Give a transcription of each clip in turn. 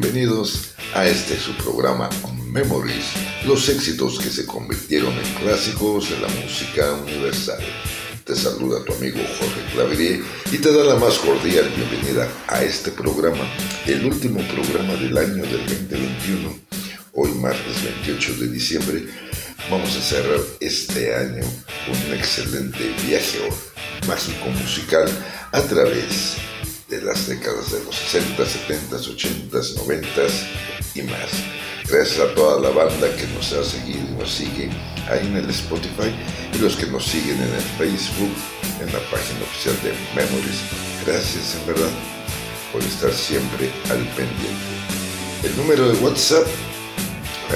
bienvenidos a este su programa Memories, los éxitos que se convirtieron en clásicos de la música universal. Te saluda tu amigo Jorge Claverie y te da la más cordial bienvenida a este programa, el último programa del año del 2021. Hoy martes 28 de diciembre vamos a cerrar este año un excelente viaje mágico musical a través de las décadas de los 60, 70, 80, 90 y más. Gracias a toda la banda que nos ha seguido y nos sigue ahí en el Spotify y los que nos siguen en el Facebook, en la página oficial de Memories. Gracias en verdad por estar siempre al pendiente. El número de WhatsApp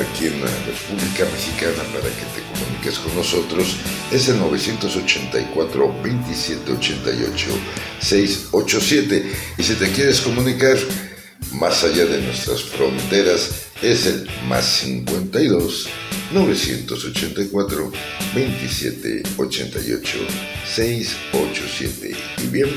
aquí en la República Mexicana para que te comuniques con nosotros es el 984 2788 687 y si te quieres comunicar más allá de nuestras fronteras es el más 52 984 2788 687 y bien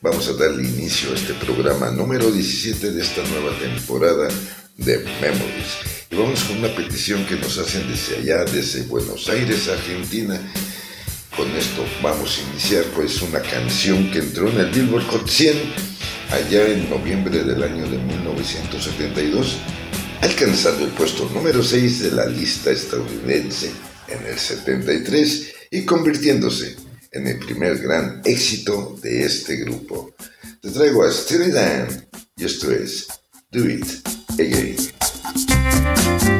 vamos a darle inicio a este programa número 17 de esta nueva temporada de Memories vamos con una petición que nos hacen desde allá, desde Buenos Aires, Argentina. Con esto vamos a iniciar pues una canción que entró en el Billboard Hot 100 allá en noviembre del año de 1972, alcanzando el puesto número 6 de la lista estadounidense en el 73 y convirtiéndose en el primer gran éxito de este grupo. Te traigo a Steely Dan y esto es Do It Hey, hey.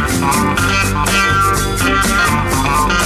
Thank you.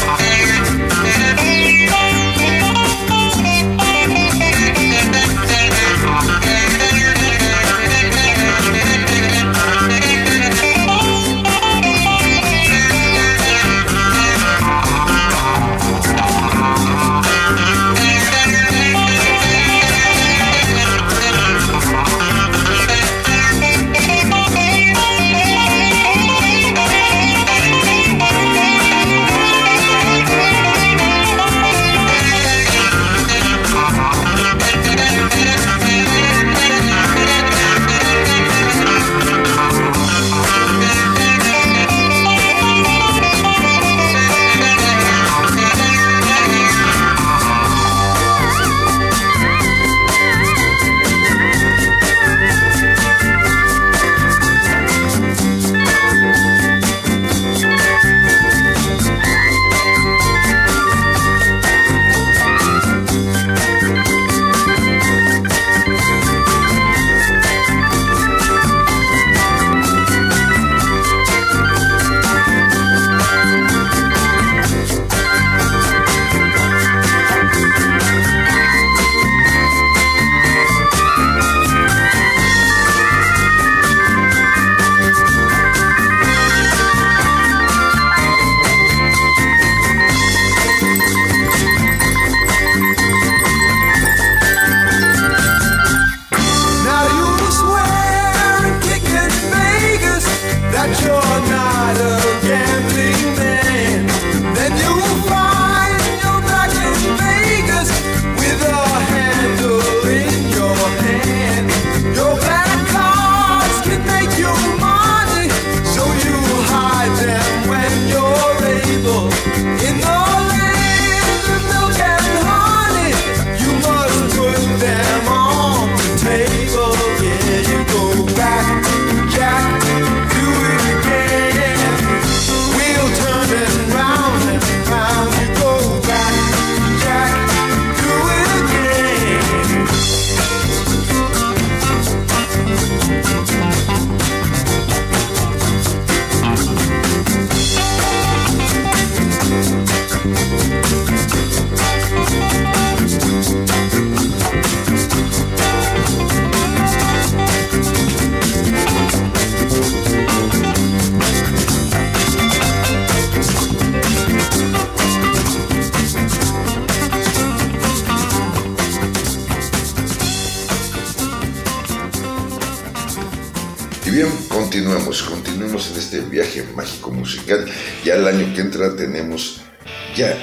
Ya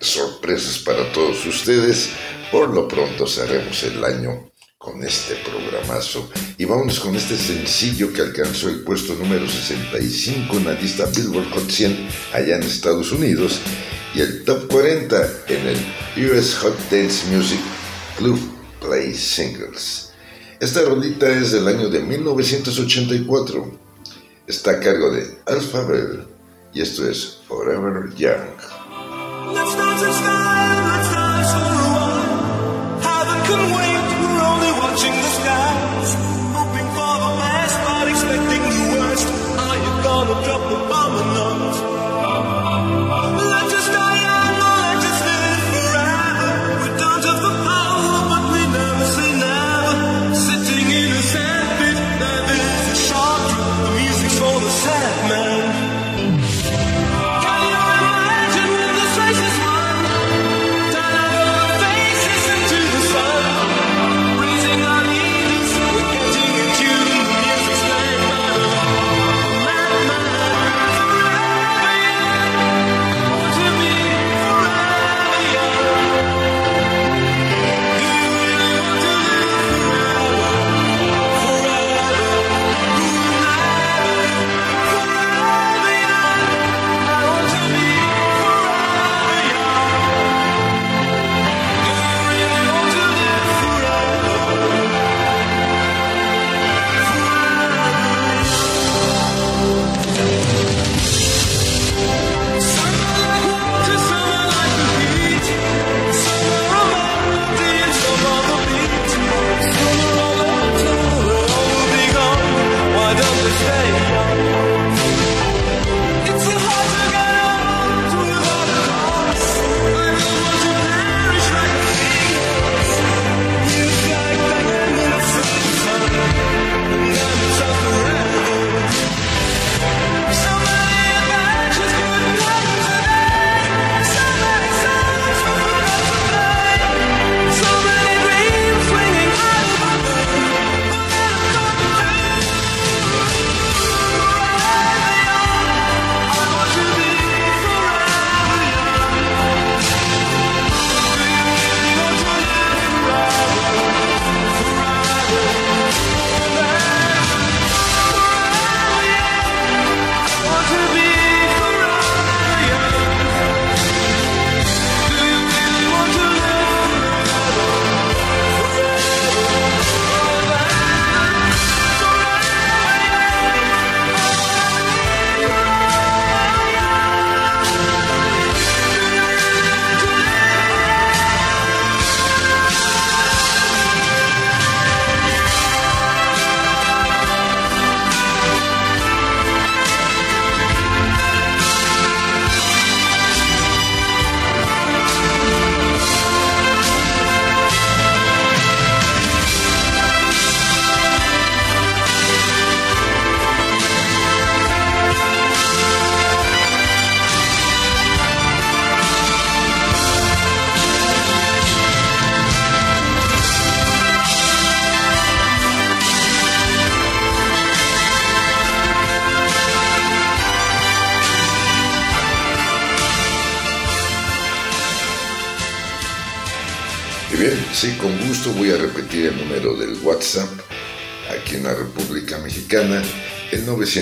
sorpresas para todos ustedes. Por lo pronto cerremos el año con este programazo. Y vámonos con este sencillo que alcanzó el puesto número 65 en la lista Billboard Hot 100 allá en Estados Unidos y el top 40 en el US Hot Dance Music Club Play Singles. Esta rolita es del año de 1984. Está a cargo de Alpha Bell y esto es Forever Young.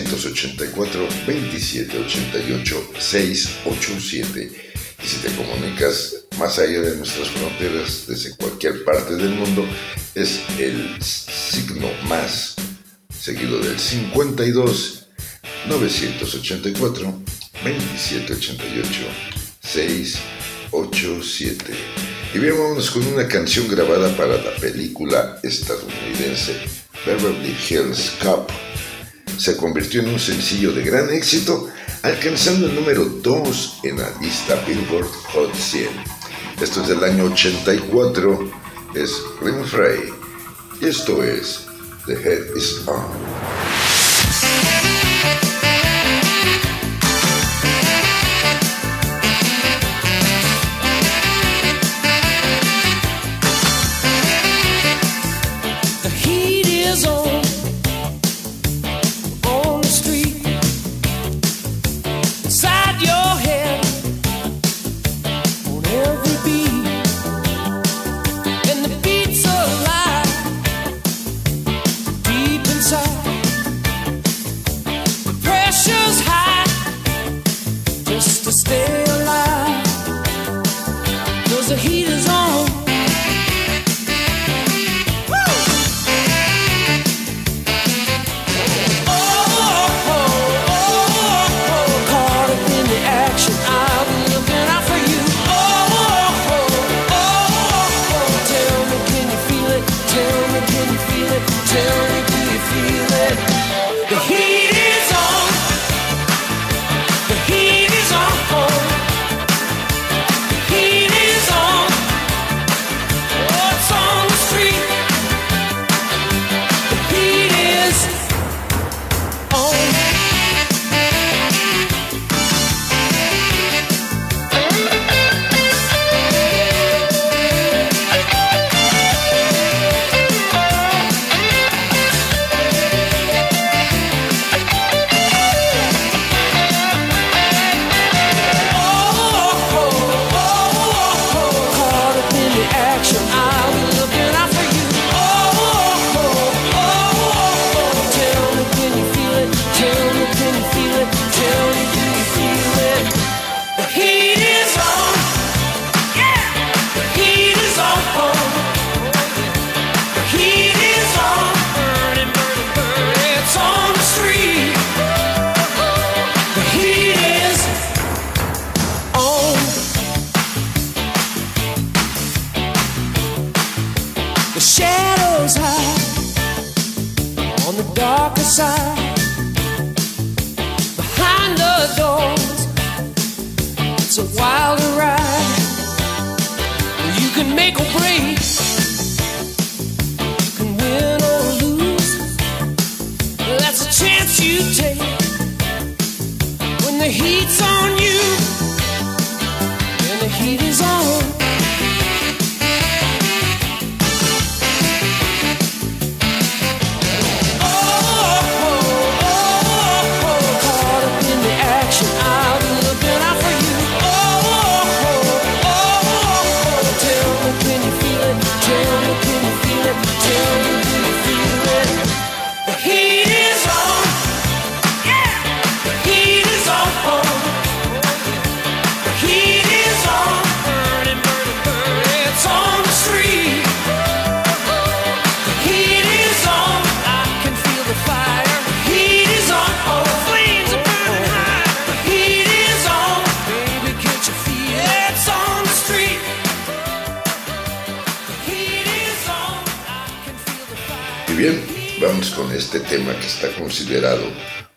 384 2788 687. Y si te comunicas más allá de nuestras fronteras desde cualquier parte del mundo, es el signo más, seguido del 52 984 2788 687. Y bien, vámonos con una canción grabada para la película estadounidense Beverly Hills Cop se convirtió en un sencillo de gran éxito, alcanzando el número 2 en la lista Billboard Hot 100. Esto es del año 84, es Ring Frey, y esto es The Head is On.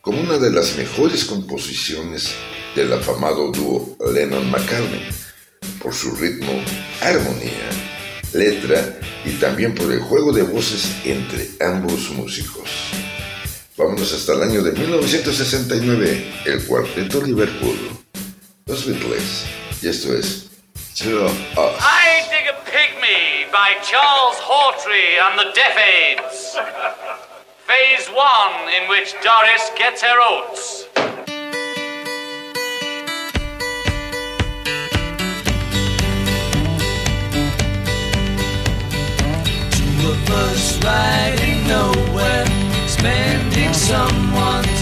Como una de las mejores composiciones del afamado dúo Lennon-McCartney, por su ritmo, armonía, letra y también por el juego de voces entre ambos músicos. Vámonos hasta el año de 1969, el cuarteto Liverpool, los Beatles, y esto es Chill I Dig a Pygmy by Charles Hawtrey and the Deaf Aids. Phase one, in which Doris gets her oats. Two of us riding nowhere, spending someone's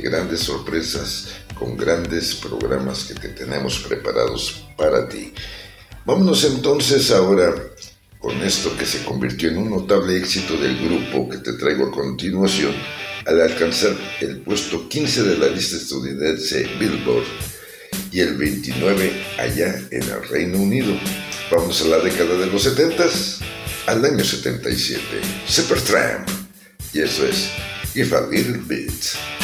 grandes sorpresas con grandes programas que te tenemos preparados para ti. Vámonos entonces ahora con esto que se convirtió en un notable éxito del grupo que te traigo a continuación al alcanzar el puesto 15 de la lista estadounidense Billboard y el 29 allá en el Reino Unido. Vamos a la década de los 70s, al año 77, Supertramp. Y eso es If a Little Bit.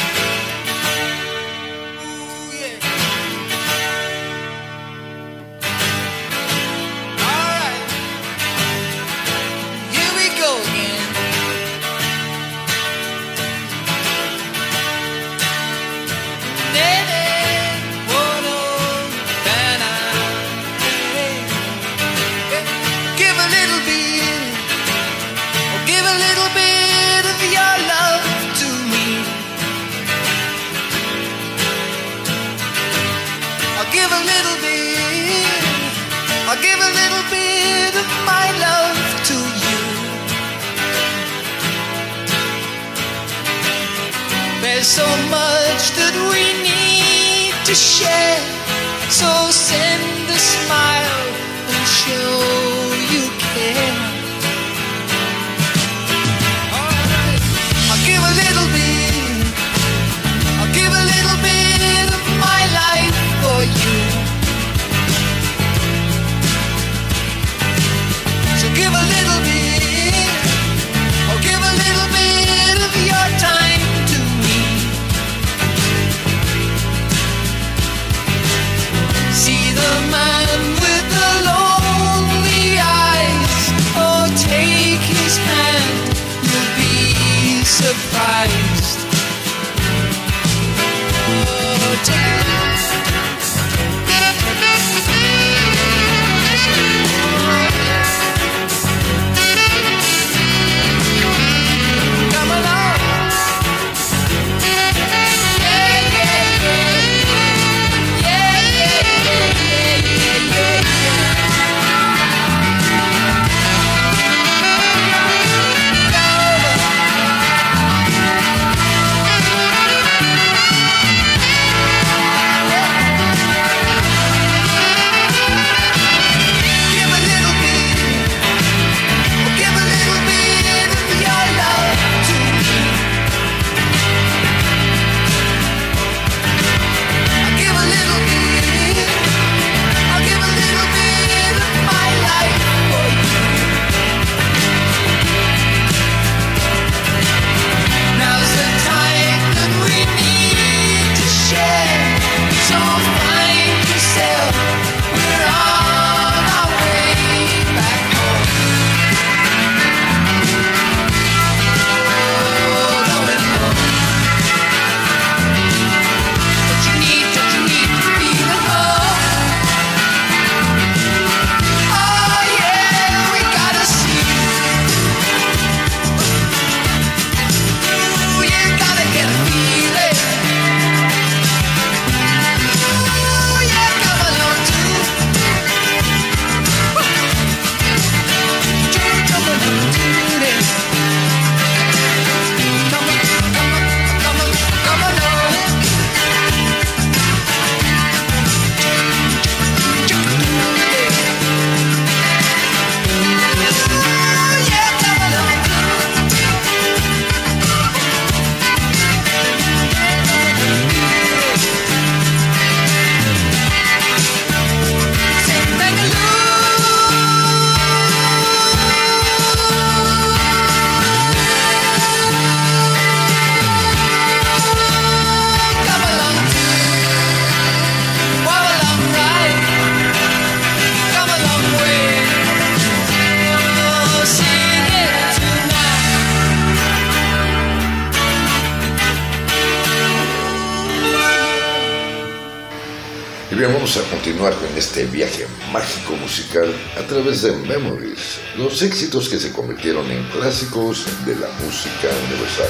Viaje mágico musical a través de Memories, los éxitos que se convirtieron en clásicos de la música universal.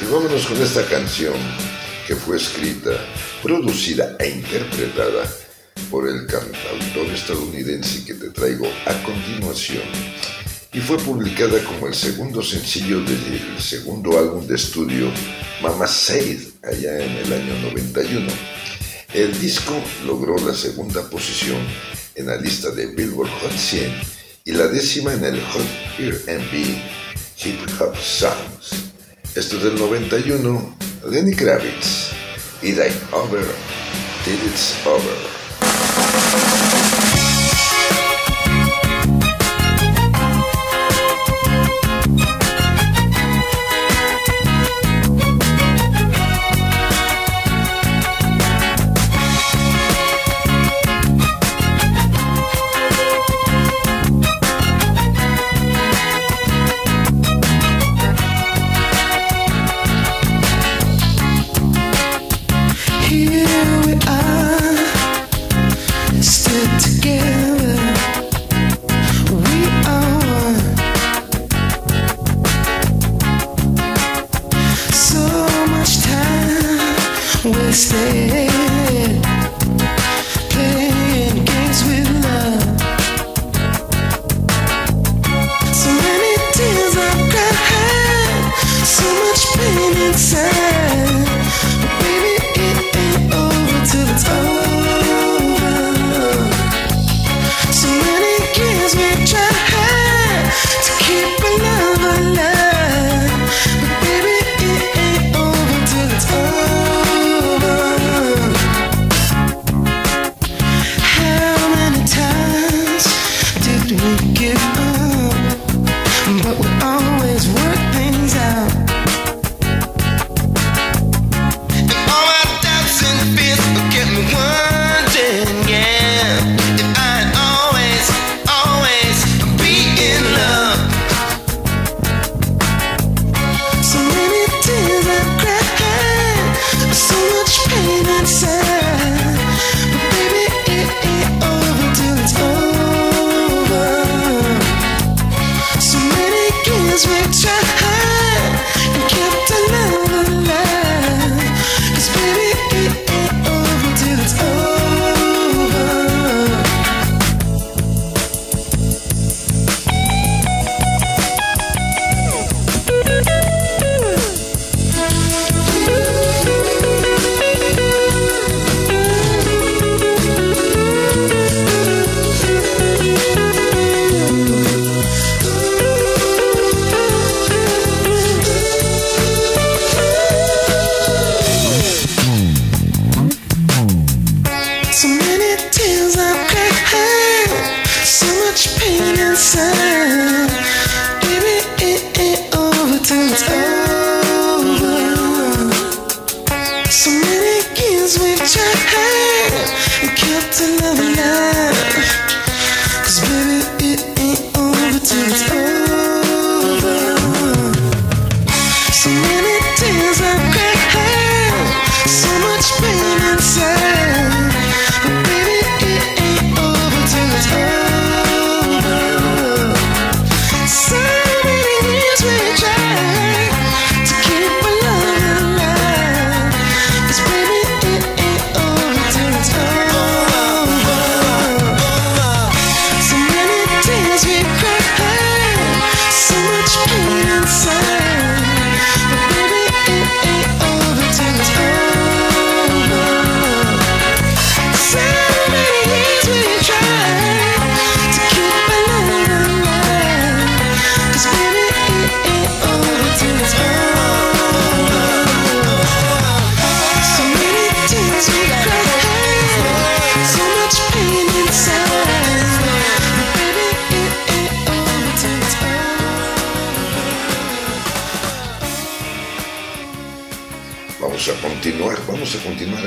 Y vámonos con esta canción que fue escrita, producida e interpretada por el cantautor estadounidense que te traigo a continuación y fue publicada como el segundo sencillo del segundo álbum de estudio Mama Said allá en el año 91. El disco logró la segunda posición en la lista de Billboard Hot 100 y la décima en el Hot R&B Hip Hop Songs. Esto es del 91, Lenny Kravitz, It Ain't Over Till It's Over.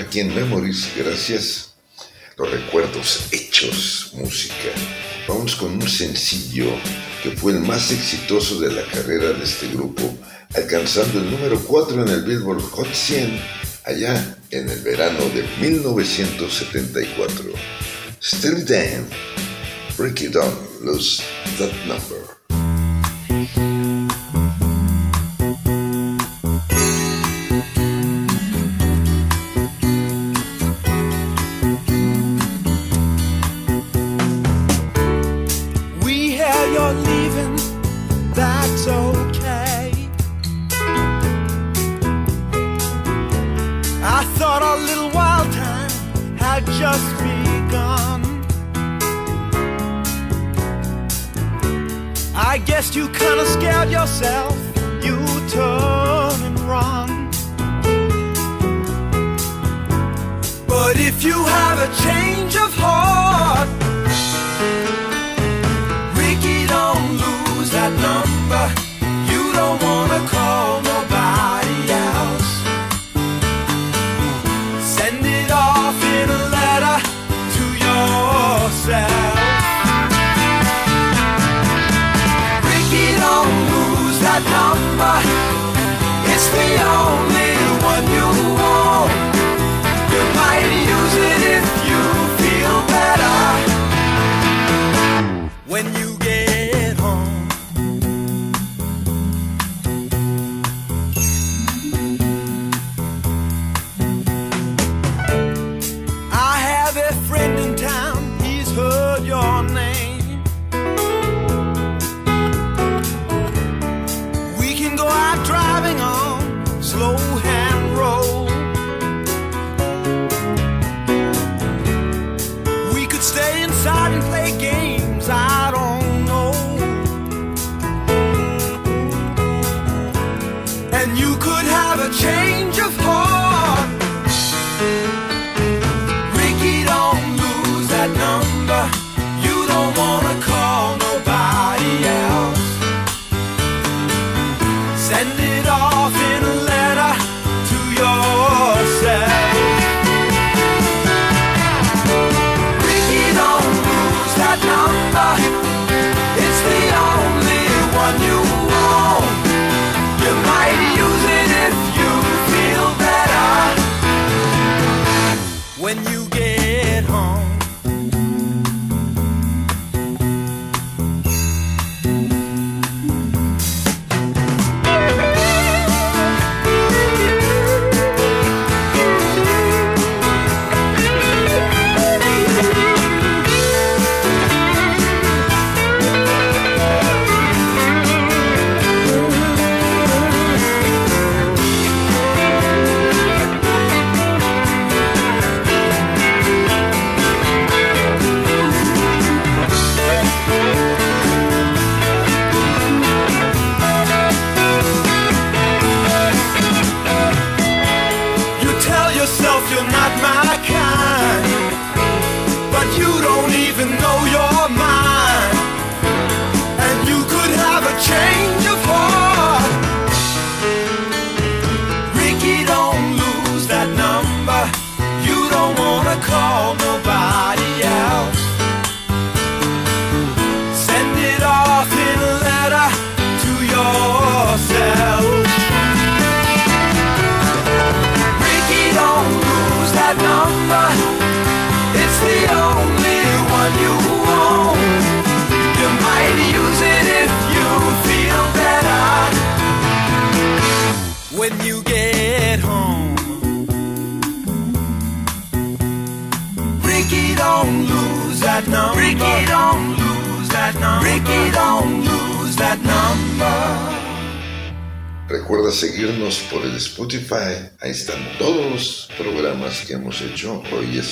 aquí en Memories, gracias. Los recuerdos, hechos, música. Vamos con un sencillo que fue el más exitoso de la carrera de este grupo, alcanzando el número 4 en el Billboard Hot 100 allá en el verano de 1974. Still Damn, Break It On, Lose That Number. guessed you kinda scared yourself. You turn and run. But if you have a change of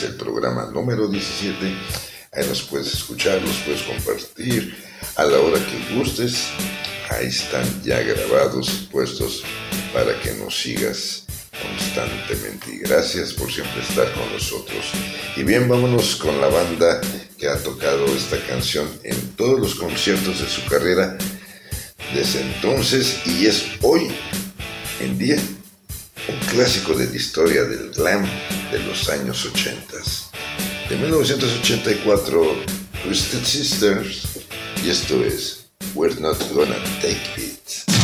el programa número 17. Ahí los puedes escuchar, los puedes compartir a la hora que gustes. Ahí están ya grabados y puestos para que nos sigas constantemente. Y gracias por siempre estar con nosotros. Y bien, vámonos con la banda que ha tocado esta canción en todos los conciertos de su carrera desde entonces y es hoy en día clásico de la historia del glam de los años 80. De 1984, Twisted Sisters, y esto es We're Not Gonna Take It.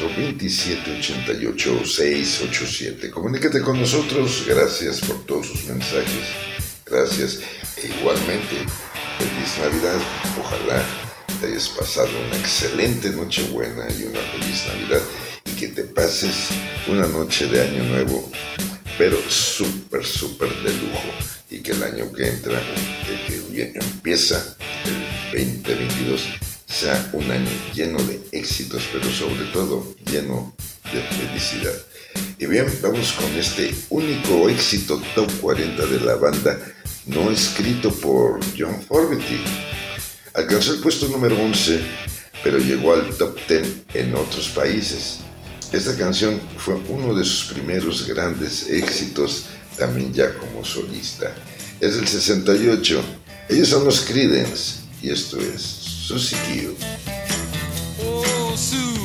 984 2788 687. Comunícate con nosotros, gracias por todos sus mensajes, gracias. E igualmente feliz Navidad, ojalá te hayas pasado una excelente noche buena y una feliz Navidad. Y que te pases una noche de año nuevo, pero súper, súper de lujo. Y que el año que entra, el que empieza, el 2022, sea un año lleno de éxitos, pero sobre todo lleno de felicidad. Y bien, vamos con este único éxito top 40 de la banda, no escrito por John Fogerty. Alcanzó el puesto número 11, pero llegó al top 10 en otros países. Esta canción fue uno de sus primeros grandes éxitos, también ya como solista. Es del 68. Ellos son los Creedence y esto es So. Oh, Sue.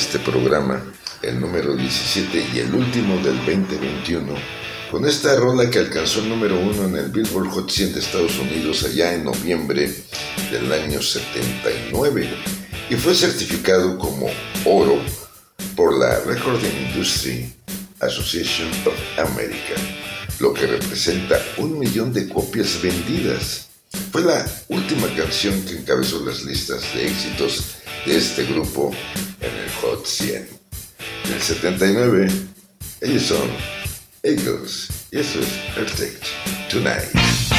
Este programa, el número 17 y el último del 2021, con esta rola que alcanzó el número uno en el Billboard Hot 100 de Estados Unidos allá en noviembre del año 79 y fue certificado como oro por la Recording Industry Association of America, lo que representa un millón de copias vendidas. Fue la última canción que encabezó las listas de éxitos de este grupo en el Hot 100. En el 79, ellos son Eagles y eso es Perfect Tonight.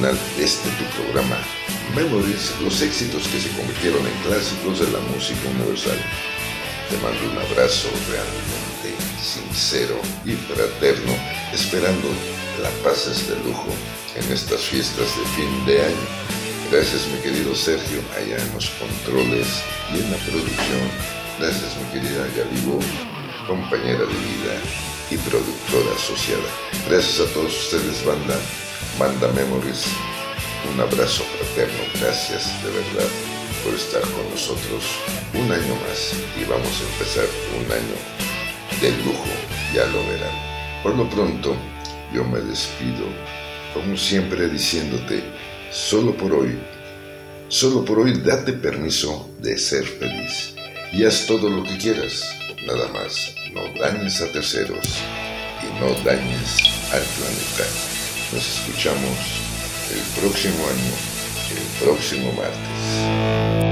Final de este tu programa Memories, los éxitos que se convirtieron en clásicos de la música universal. Te mando un abrazo realmente sincero y fraterno, esperando la pases de lujo en estas fiestas de fin de año. Gracias mi querido Sergio, allá en los controles y en la producción. Gracias mi querida Galibo, compañera de vida y productora asociada. Gracias a todos ustedes, banda, banda Memories. Un abrazo fraterno, gracias de verdad por estar con nosotros un año más y vamos a empezar un año de lujo, ya lo verán. Por lo pronto, yo me despido, como siempre diciéndote, solo por hoy, solo por hoy date permiso de ser feliz y haz todo lo que quieras, nada más, no dañes a terceros y no dañes al planeta. Nos escuchamos el próximo año, el próximo martes.